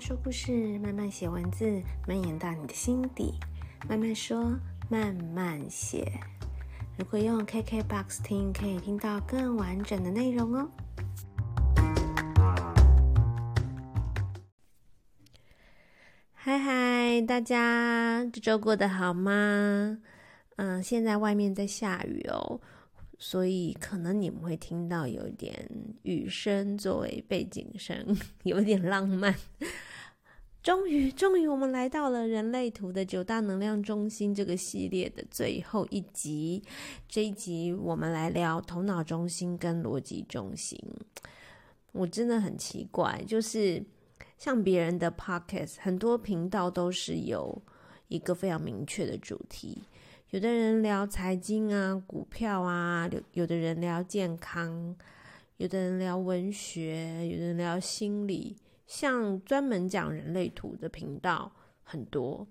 说故事，慢慢写文字，蔓延到你的心底。慢慢说，慢慢写。如果用 KKBOX 听，可以听到更完整的内容哦。嗨嗨，大家这周过得好吗？嗯，现在外面在下雨哦。所以可能你们会听到有点雨声作为背景声，有点浪漫。终于，终于，我们来到了人类图的九大能量中心这个系列的最后一集。这一集我们来聊头脑中心跟逻辑中心。我真的很奇怪，就是像别人的 podcast，很多频道都是有一个非常明确的主题。有的人聊财经啊、股票啊，有有的人聊健康，有的人聊文学，有的人聊心理，像专门讲人类图的频道很多。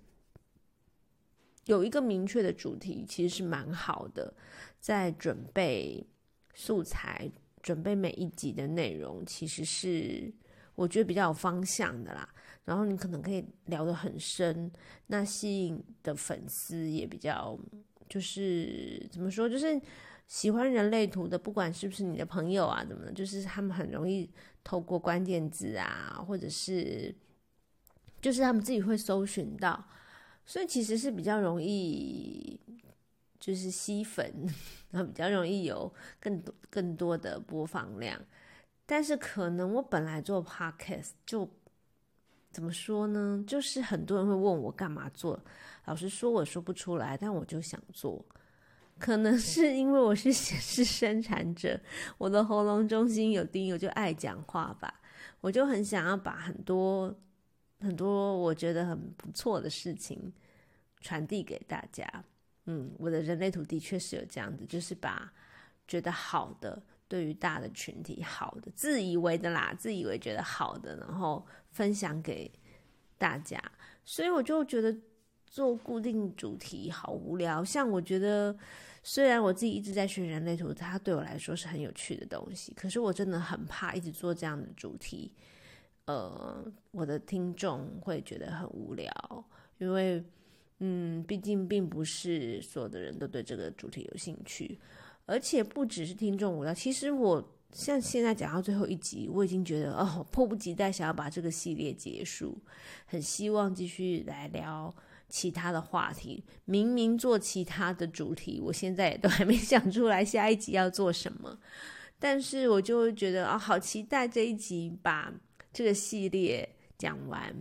有一个明确的主题，其实是蛮好的，在准备素材、准备每一集的内容，其实是我觉得比较有方向的啦。然后你可能可以聊得很深，那吸引的粉丝也比较，就是怎么说，就是喜欢人类图的，不管是不是你的朋友啊，怎么的，就是他们很容易透过关键字啊，或者是就是他们自己会搜寻到，所以其实是比较容易就是吸粉，然 后比较容易有更多更多的播放量。但是可能我本来做 podcast 就。怎么说呢？就是很多人会问我干嘛做，老实说我说不出来，但我就想做。可能是因为我是显示生产者，我的喉咙中心有钉，我就爱讲话吧。我就很想要把很多很多我觉得很不错的事情传递给大家。嗯，我的人类图的确是有这样子，就是把觉得好的。对于大的群体，好的，自以为的啦，自以为觉得好的，然后分享给大家。所以我就觉得做固定主题好无聊。像我觉得，虽然我自己一直在学人类图，它对我来说是很有趣的东西，可是我真的很怕一直做这样的主题，呃，我的听众会觉得很无聊，因为，嗯，毕竟并不是所有的人都对这个主题有兴趣。而且不只是听众无聊，其实我像现在讲到最后一集，我已经觉得哦，迫不及待想要把这个系列结束，很希望继续来聊其他的话题。明明做其他的主题，我现在也都还没想出来下一集要做什么，但是我就会觉得啊、好期待这一集把这个系列讲完。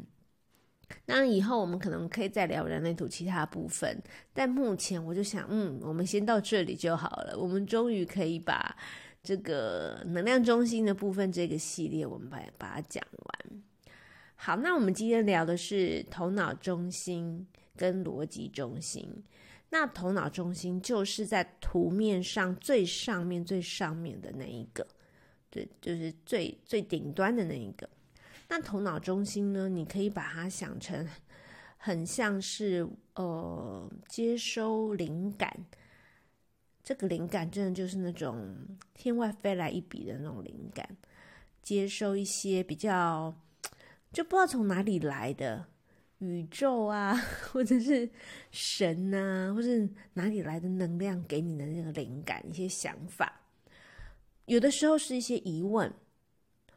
那以后我们可能可以再聊人类图其他部分，但目前我就想，嗯，我们先到这里就好了。我们终于可以把这个能量中心的部分这个系列，我们把把它讲完。好，那我们今天聊的是头脑中心跟逻辑中心。那头脑中心就是在图面上最上面、最上面的那一个，对，就是最最顶端的那一个。那头脑中心呢？你可以把它想成很像是呃接收灵感，这个灵感真的就是那种天外飞来一笔的那种灵感，接收一些比较就不知道从哪里来的宇宙啊，或者是神啊，或是哪里来的能量给你的那个灵感，一些想法，有的时候是一些疑问。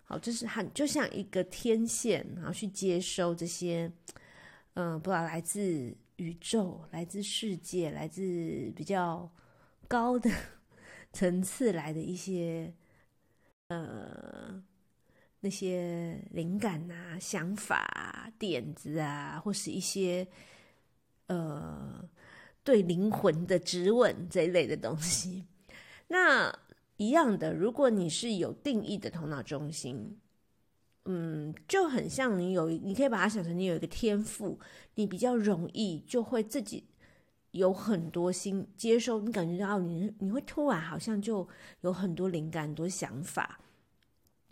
好，就是很就像一个天线，然后去接收这些，嗯，不知道来自宇宙、来自世界、来自比较高的层次来的一些，呃，那些灵感啊、想法啊、点子啊，或是一些，呃，对灵魂的质问这一类的东西，那。一样的，如果你是有定义的头脑中心，嗯，就很像你有，你可以把它想成你有一个天赋，你比较容易就会自己有很多新接收，你感觉到你你会突然好像就有很多灵感、很多想法，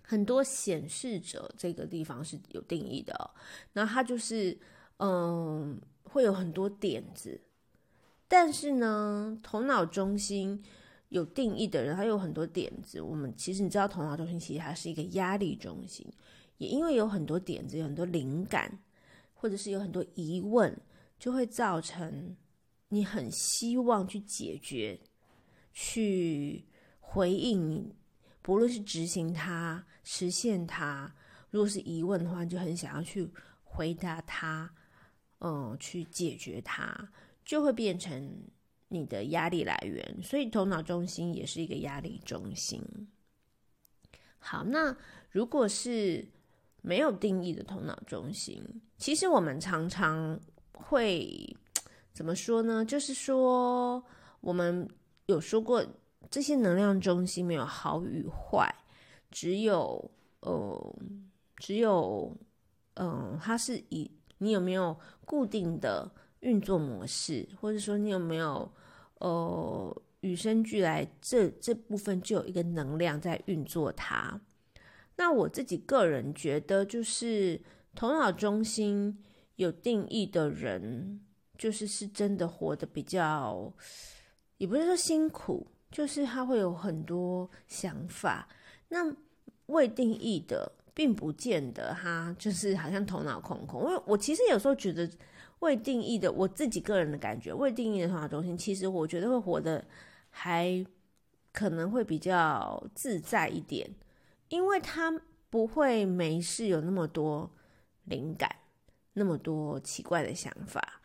很多显示者这个地方是有定义的哦，那它就是嗯会有很多点子，但是呢，头脑中心。有定义的人，他有很多点子。我们其实你知道，头脑中心其实它是一个压力中心。也因为有很多点子，有很多灵感，或者是有很多疑问，就会造成你很希望去解决、去回应你，不论是执行它、实现它。如果是疑问的话，就很想要去回答它，嗯，去解决它，就会变成你的压力来源。所以，头脑中心也是一个压力中心。好，那如果是没有定义的头脑中心，其实我们常常会怎么说呢？就是说，我们有说过，这些能量中心没有好与坏，只有呃。只有，嗯，它是以你有没有固定的运作模式，或者说你有没有，呃，与生俱来这这部分就有一个能量在运作它。那我自己个人觉得，就是头脑中心有定义的人，就是是真的活得比较，也不是说辛苦，就是他会有很多想法。那未定义的。并不见得他，就是好像头脑空空。因为我其实有时候觉得未定义的，我自己个人的感觉，未定义的头脑中心，其实我觉得会活得还可能会比较自在一点，因为他不会没事有那么多灵感，那么多奇怪的想法，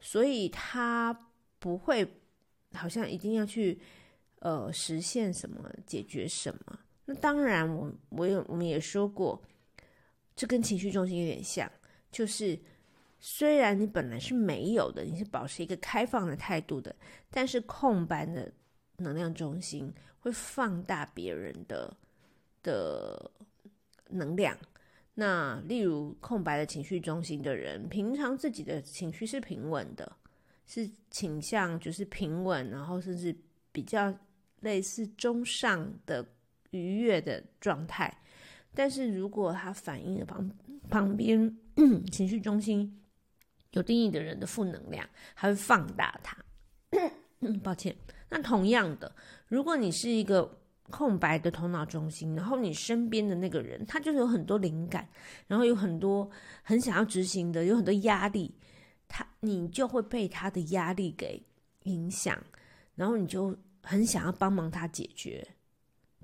所以他不会好像一定要去呃实现什么，解决什么。那当然我，我我有我们也说过，这跟情绪中心有点像，就是虽然你本来是没有的，你是保持一个开放的态度的，但是空白的能量中心会放大别人的的能量。那例如空白的情绪中心的人，平常自己的情绪是平稳的，是倾向就是平稳，然后甚至比较类似中上的。愉悦的状态，但是如果他反映了旁旁边情绪中心有定义的人的负能量，还会放大它。抱歉，那同样的，如果你是一个空白的头脑中心，然后你身边的那个人，他就是有很多灵感，然后有很多很想要执行的，有很多压力，他你就会被他的压力给影响，然后你就很想要帮忙他解决。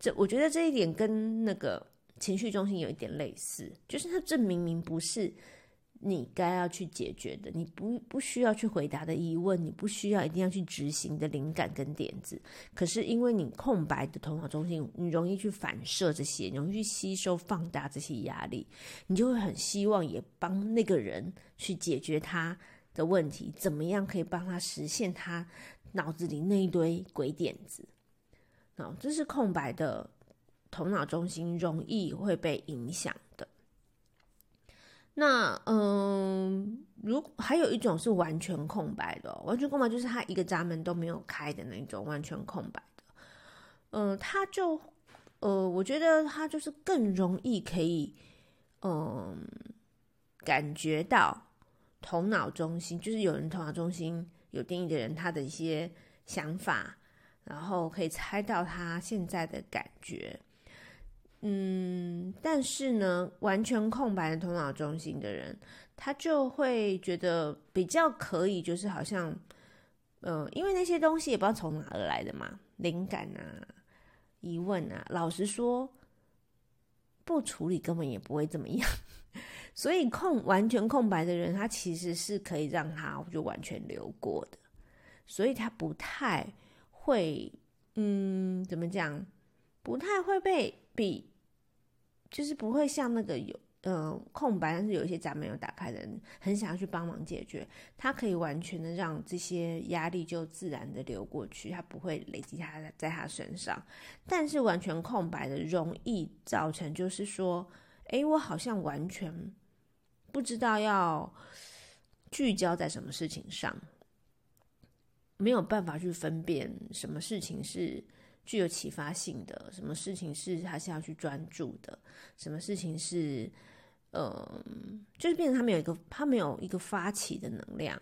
这我觉得这一点跟那个情绪中心有一点类似，就是他这明明不是你该要去解决的，你不不需要去回答的疑问，你不需要一定要去执行的灵感跟点子，可是因为你空白的头脑中心，你容易去反射这些，容易去吸收放大这些压力，你就会很希望也帮那个人去解决他的问题，怎么样可以帮他实现他脑子里那一堆鬼点子。哦，这是空白的头脑中心容易会被影响的。那嗯，如还有一种是完全空白的，完全空白就是他一个闸门都没有开的那种完全空白的。嗯，他就呃，我觉得他就是更容易可以嗯感觉到头脑中心，就是有人头脑中心有定义的人，他的一些想法。然后可以猜到他现在的感觉，嗯，但是呢，完全空白的头脑中心的人，他就会觉得比较可以，就是好像，嗯、因为那些东西也不知道从哪而来的嘛，灵感啊、疑问啊，老实说，不处理根本也不会怎么样，所以空完全空白的人，他其实是可以让他就完全流过的，所以他不太。会，嗯，怎么讲？不太会被比，就是不会像那个有，嗯、呃，空白，但是有一些闸门有打开的人，很想要去帮忙解决。他可以完全的让这些压力就自然的流过去，他不会累积他在他身上。但是完全空白的，容易造成就是说，诶，我好像完全不知道要聚焦在什么事情上。没有办法去分辨什么事情是具有启发性的，什么事情是还是要去专注的，什么事情是，呃，就是变成他没有一个他没有一个发起的能量，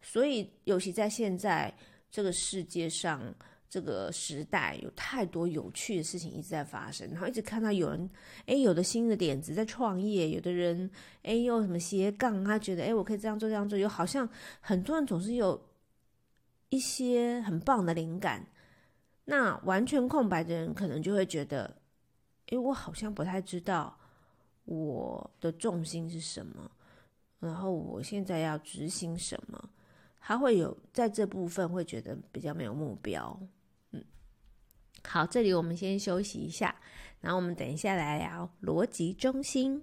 所以尤其在现在这个世界上，这个时代有太多有趣的事情一直在发生，然后一直看到有人，诶，有的新的点子在创业，有的人，诶，又什么斜杠，他觉得，诶，我可以这样做这样做，有好像很多人总是有一些很棒的灵感。那完全空白的人可能就会觉得，诶，我好像不太知道我的重心是什么，然后我现在要执行什么，他会有在这部分会觉得比较没有目标。好，这里我们先休息一下，然后我们等一下来聊逻辑中心。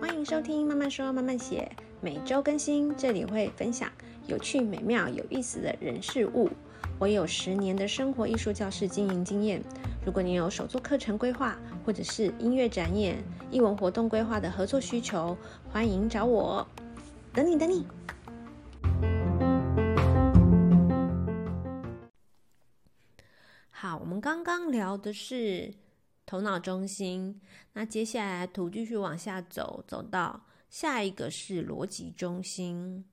欢迎收听《慢慢说慢慢写》，每周更新，这里会分享有趣、美妙、有意思的人事物。我有十年的生活艺术教室经营经验，如果你有手作课程规划，或者是音乐展演、艺文活动规划的合作需求，欢迎找我。等你，等你。聊的是头脑中心，那接下来图继续往下走，走到下一个是逻辑中心。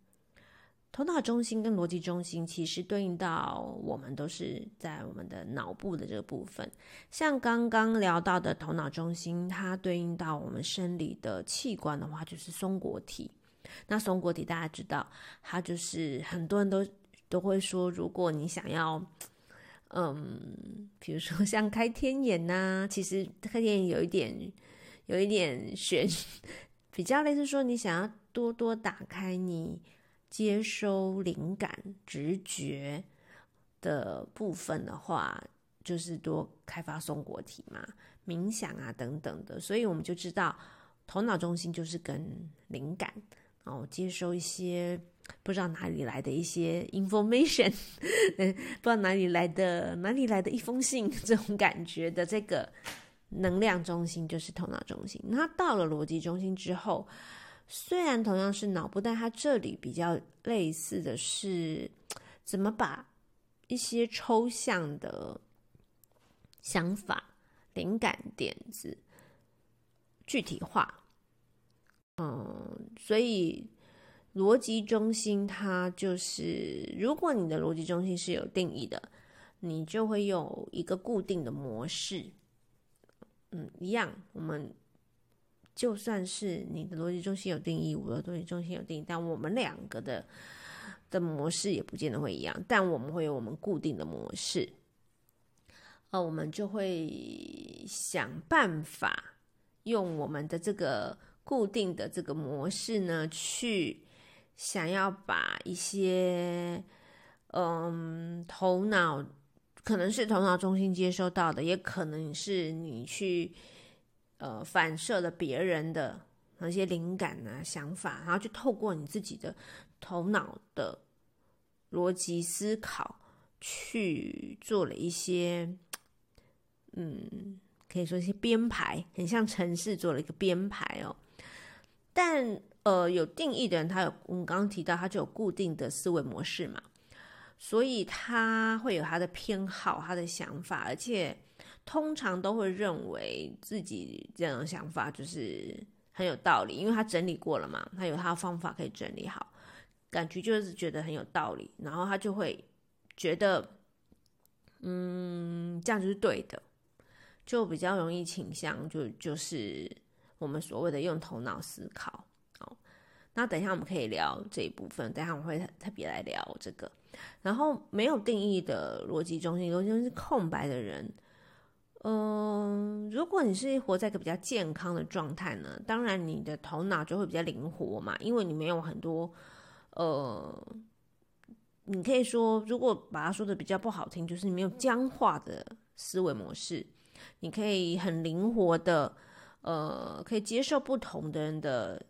头脑中心跟逻辑中心其实对应到我们都是在我们的脑部的这个部分。像刚刚聊到的头脑中心，它对应到我们生理的器官的话，就是松果体。那松果体大家知道，它就是很多人都都会说，如果你想要。嗯，比如说像开天眼呐、其实开天眼有一点，有一点玄，比较类似说你想要多多打开你接收灵感、直觉的部分的话，就是多开发松果体嘛，冥想啊等等的。所以我们就知道，头脑中心就是跟灵感，然后接收一些。不知道哪里来的一些 information，不知道哪里来的哪里来的一封信，这种感觉的这个能量中心就是头脑中心。那到了逻辑中心之后，虽然同样是脑部，但它这里比较类似的是怎么把一些抽象的想法、灵感点子具体化。嗯，所以。逻辑中心，它就是，如果你的逻辑中心是有定义的，你就会有一个固定的模式。嗯，一样，我们就算是你的逻辑中心有定义，我的逻辑中心有定义，但我们两个的的模式也不见得会一样，但我们会有我们固定的模式。呃，我们就会想办法用我们的这个固定的这个模式呢，去。想要把一些，嗯，头脑可能是头脑中心接收到的，也可能是你去，呃，反射了别人的那些灵感啊、想法，然后就透过你自己的头脑的逻辑思考去做了一些，嗯，可以说一些编排，很像城市做了一个编排哦，但。呃，有定义的人，他有我们刚刚提到，他就有固定的思维模式嘛，所以他会有他的偏好、他的想法，而且通常都会认为自己这样的想法就是很有道理，因为他整理过了嘛，他有他的方法可以整理好，感觉就是觉得很有道理，然后他就会觉得，嗯，这样就是对的，就比较容易倾向就就是我们所谓的用头脑思考。那等一下我们可以聊这一部分，等一下我们会特别来聊这个。然后没有定义的逻辑中心，逻辑中心是空白的人。嗯、如果你是活在一个比较健康的状态呢，当然你的头脑就会比较灵活嘛，因为你没有很多呃，你可以说，如果把它说的比较不好听，就是你没有僵化的思维模式，你可以很灵活的，呃，可以接受不同的人的。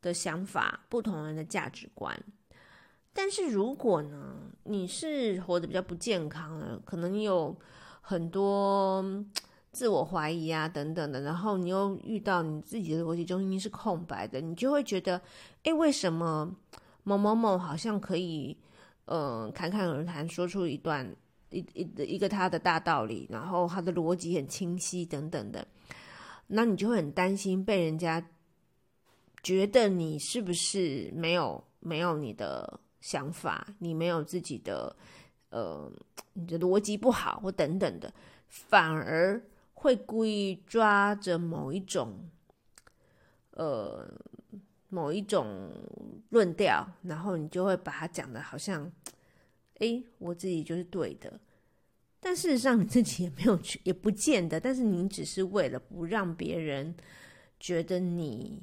的想法，不同人的价值观，但是如果呢，你是活得比较不健康的，可能你有很多自我怀疑啊等等的，然后你又遇到你自己的逻辑中心是空白的，你就会觉得，诶，为什么某某某好像可以，呃，侃侃而谈，说出一段一一一个他的大道理，然后他的逻辑很清晰等等的，那你就会很担心被人家。觉得你是不是没有没有你的想法，你没有自己的呃，你的逻辑不好或等等的，反而会故意抓着某一种呃某一种论调，然后你就会把它讲的好像，诶，我自己就是对的。但事实上，你自己也没有去，也不见得。但是你只是为了不让别人觉得你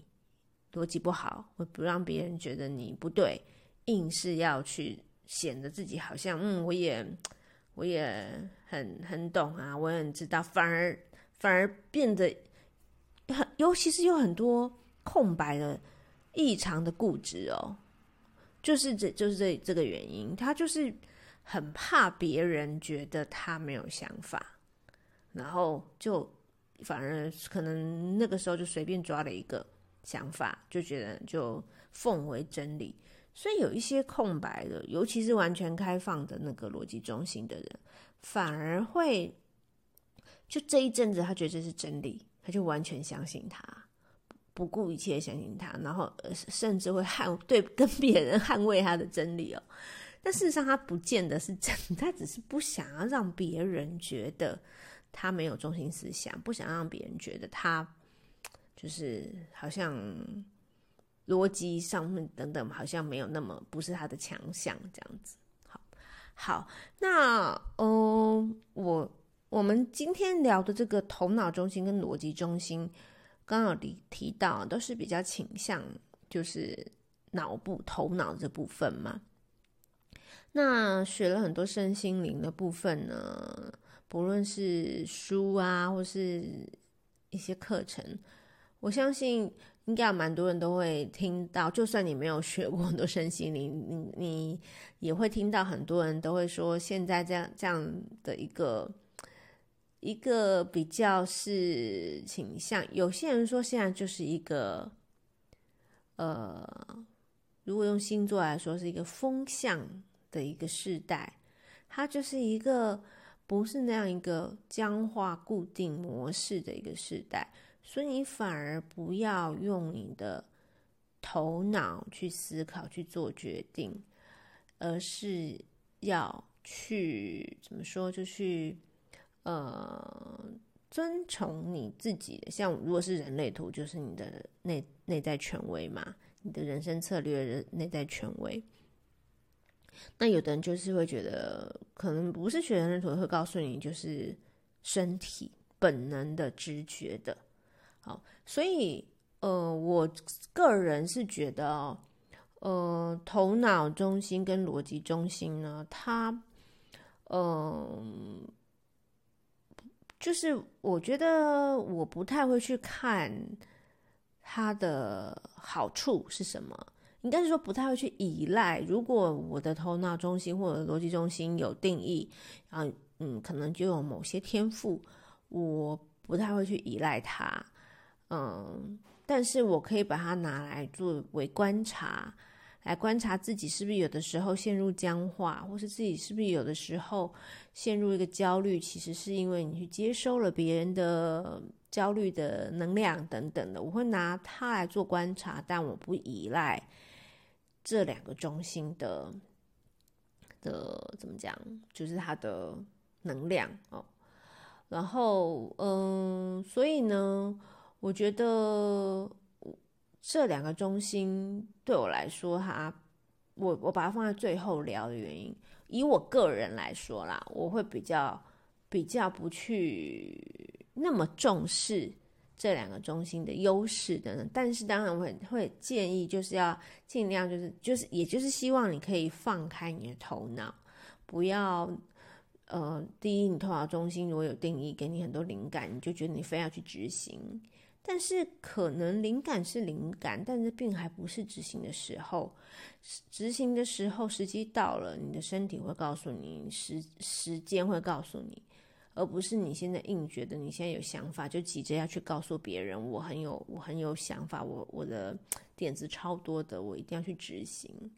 逻辑不好，我不让别人觉得你不对，硬是要去显得自己好像，嗯，我也我也很很懂啊，我也很知道，反而反而变得很，尤其是有很多空白的、异常的固执哦，就是这就是这这个原因，他就是。很怕别人觉得他没有想法，然后就反而可能那个时候就随便抓了一个想法，就觉得就奉为真理。所以有一些空白的，尤其是完全开放的那个逻辑中心的人，反而会就这一阵子他觉得这是真理，他就完全相信他，不顾一切相信他，然后甚至会捍 对跟别人捍卫他的真理哦。但事实上，他不见得是真的，他只是不想要让别人觉得他没有中心思想，不想让别人觉得他就是好像逻辑上面等等，好像没有那么不是他的强项这样子。好，好，那嗯，我我们今天聊的这个头脑中心跟逻辑中心，刚刚提提到，都是比较倾向就是脑部头脑这部分嘛。那学了很多身心灵的部分呢，不论是书啊，或是一些课程，我相信应该有蛮多人都会听到。就算你没有学过很多身心灵，你你也会听到很多人都会说，现在这样这样的一个一个比较是倾向。有些人说现在就是一个，呃，如果用星座来说，是一个风向的一个世代，它就是一个不是那样一个僵化固定模式的一个世代，所以你反而不要用你的头脑去思考去做决定，而是要去怎么说，就去呃遵从你自己的。像如果是人类图，就是你的内内在权威嘛，你的人生策略的内在权威。那有的人就是会觉得，可能不是学人类图会告诉你，就是身体本能的直觉的。好，所以呃，我个人是觉得，呃，头脑中心跟逻辑中心呢，它，嗯、呃，就是我觉得我不太会去看它的好处是什么。应该是说不太会去依赖。如果我的头脑中心或者逻辑中心有定义，啊，嗯，可能就有某些天赋，我不太会去依赖它。嗯，但是我可以把它拿来作为观察，来观察自己是不是有的时候陷入僵化，或是自己是不是有的时候陷入一个焦虑，其实是因为你去接收了别人的焦虑的能量等等的。我会拿它来做观察，但我不依赖。这两个中心的的怎么讲，就是它的能量哦。然后，嗯，所以呢，我觉得这两个中心对我来说，哈，我我把它放在最后聊的原因，以我个人来说啦，我会比较比较不去那么重视。这两个中心的优势等等，但是当然我会会建议，就是要尽量就是就是，也就是希望你可以放开你的头脑，不要呃，第一，你头脑中心如果有定义，给你很多灵感，你就觉得你非要去执行，但是可能灵感是灵感，但是并还不是执行的时候，执行的时候时机到了，你的身体会告诉你，时时间会告诉你。而不是你现在硬觉得你现在有想法，就急着要去告诉别人，我很有我很有想法，我我的点子超多的，我一定要去执行。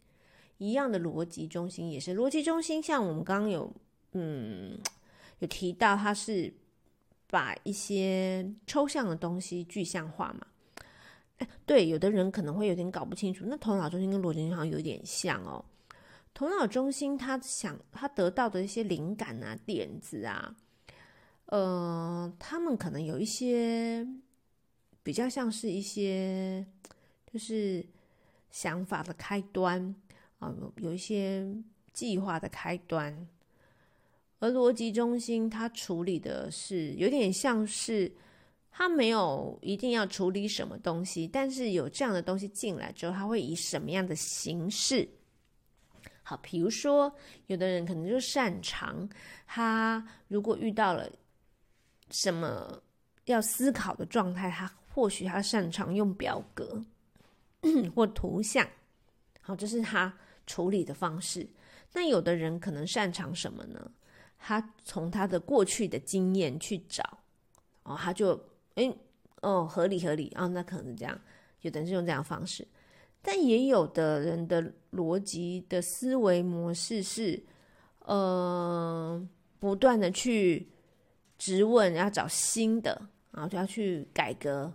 一样的逻辑中心也是逻辑中心，像我们刚刚有嗯有提到，它是把一些抽象的东西具象化嘛。哎，对，有的人可能会有点搞不清楚，那头脑中心跟逻辑中心好像有点像哦。头脑中心他想他得到的一些灵感啊、点子啊，呃，他们可能有一些比较像是一些就是想法的开端啊，有有一些计划的开端。而逻辑中心他处理的是有点像是他没有一定要处理什么东西，但是有这样的东西进来之后，他会以什么样的形式？好，比如说，有的人可能就擅长，他如果遇到了什么要思考的状态，他或许他擅长用表格或图像，好，这是他处理的方式。那有的人可能擅长什么呢？他从他的过去的经验去找，哦，他就，诶，哦，合理合理啊，那可能是这样。有的人是用这样方式。但也有的人的逻辑的思维模式是，呃，不断的去质问，要找新的，然后就要去改革，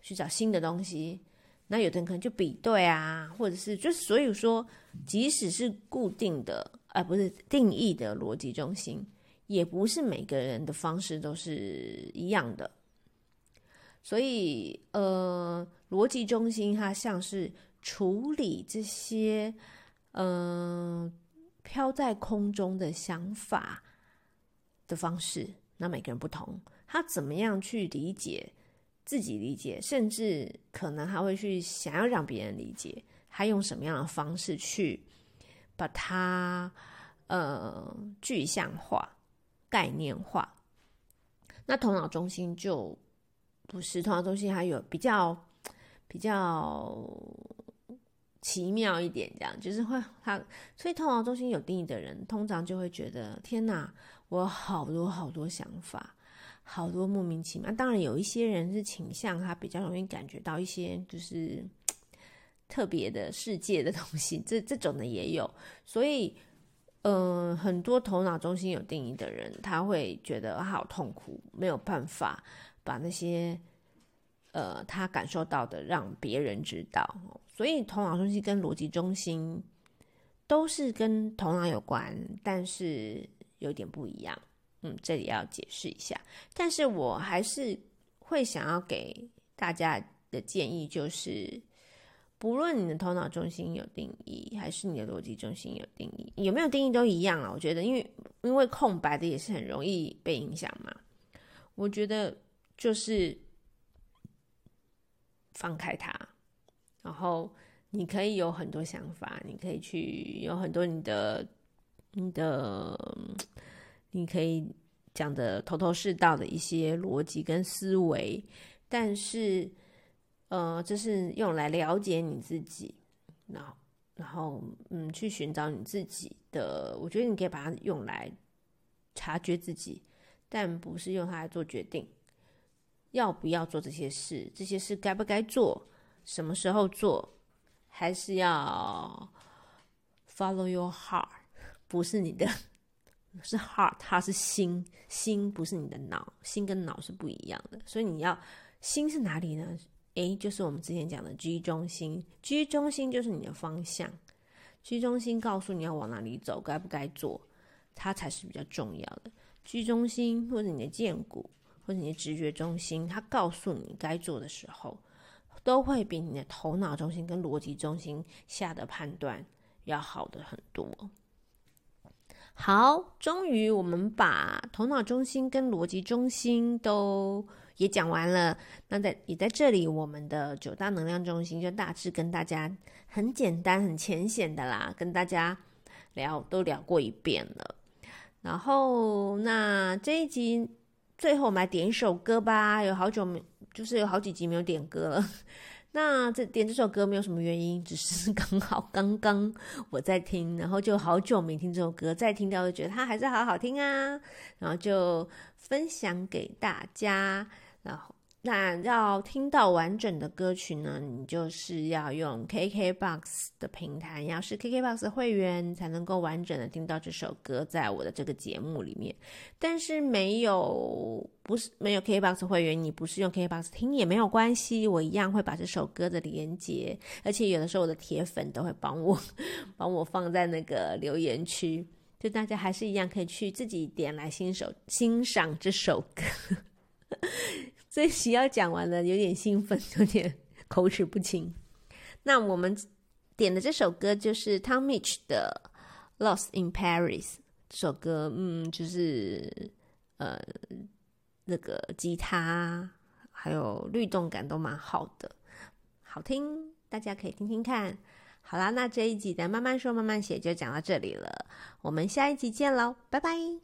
去找新的东西。那有的人可能就比对啊，或者是就所以说，即使是固定的，而、不是定义的逻辑中心，也不是每个人的方式都是一样的。所以，呃，逻辑中心它像是。处理这些，嗯、飘在空中的想法的方式，那每个人不同，他怎么样去理解自己理解，甚至可能还会去想要让别人理解，他用什么样的方式去把它呃具象化、概念化。那头脑中心就不是，头脑中心还有比较比较。奇妙一点，这样就是会他，所以头脑中心有定义的人，通常就会觉得天哪，我有好多好多想法，好多莫名其妙。当然，有一些人是倾向他比较容易感觉到一些就是特别的世界的东西，这这种的也有。所以，嗯、呃，很多头脑中心有定义的人，他会觉得好痛苦，没有办法把那些呃他感受到的让别人知道。所以头脑中心跟逻辑中心都是跟头脑有关，但是有点不一样。嗯，这里要解释一下。但是我还是会想要给大家的建议就是，不论你的头脑中心有定义，还是你的逻辑中心有定义，有没有定义都一样啊。我觉得，因为因为空白的也是很容易被影响嘛。我觉得就是放开它。然后你可以有很多想法，你可以去有很多你的、你的，你可以讲的头头是道的一些逻辑跟思维，但是，呃，这是用来了解你自己，然后，然后，嗯，去寻找你自己的。我觉得你可以把它用来察觉自己，但不是用它来做决定，要不要做这些事，这些事该不该做。什么时候做，还是要 follow your heart，不是你的，是 heart，它是心，心不是你的脑，心跟脑是不一样的，所以你要心是哪里呢？A 就是我们之前讲的 G 中心，G 中心就是你的方向，G 中心告诉你要往哪里走，该不该做，它才是比较重要的。G 中心或者你的荐骨，或者你的直觉中心，它告诉你该做的时候。都会比你的头脑中心跟逻辑中心下的判断要好的很多。好，终于我们把头脑中心跟逻辑中心都也讲完了。那在也在这里，我们的九大能量中心就大致跟大家很简单、很浅显的啦，跟大家聊都聊过一遍了。然后，那这一集最后我们来点一首歌吧，有好久没。就是有好几集没有点歌了，那这点这首歌没有什么原因，只是刚好刚刚我在听，然后就好久没听这首歌，再听到就觉得它还是好好听啊，然后就分享给大家。然后那要听到完整的歌曲呢，你就是要用 KKBOX 的平台，要是 KKBOX 会员才能够完整的听到这首歌，在我的这个节目里面。但是没有，不是没有 KKBOX 会员，你不是用 KKBOX 听也没有关系，我一样会把这首歌的连接，而且有的时候我的铁粉都会帮我 帮我放在那个留言区，就大家还是一样可以去自己点来欣赏欣赏这首歌。这一期要讲完了，有点兴奋，有点口齿不清。那我们点的这首歌就是 Tom Mitch 的《Lost in Paris》。这首歌，嗯，就是呃，那个吉他还有律动感都蛮好的，好听，大家可以听听看。好啦，那这一集的慢慢说慢慢写就讲到这里了，我们下一集见喽，拜拜。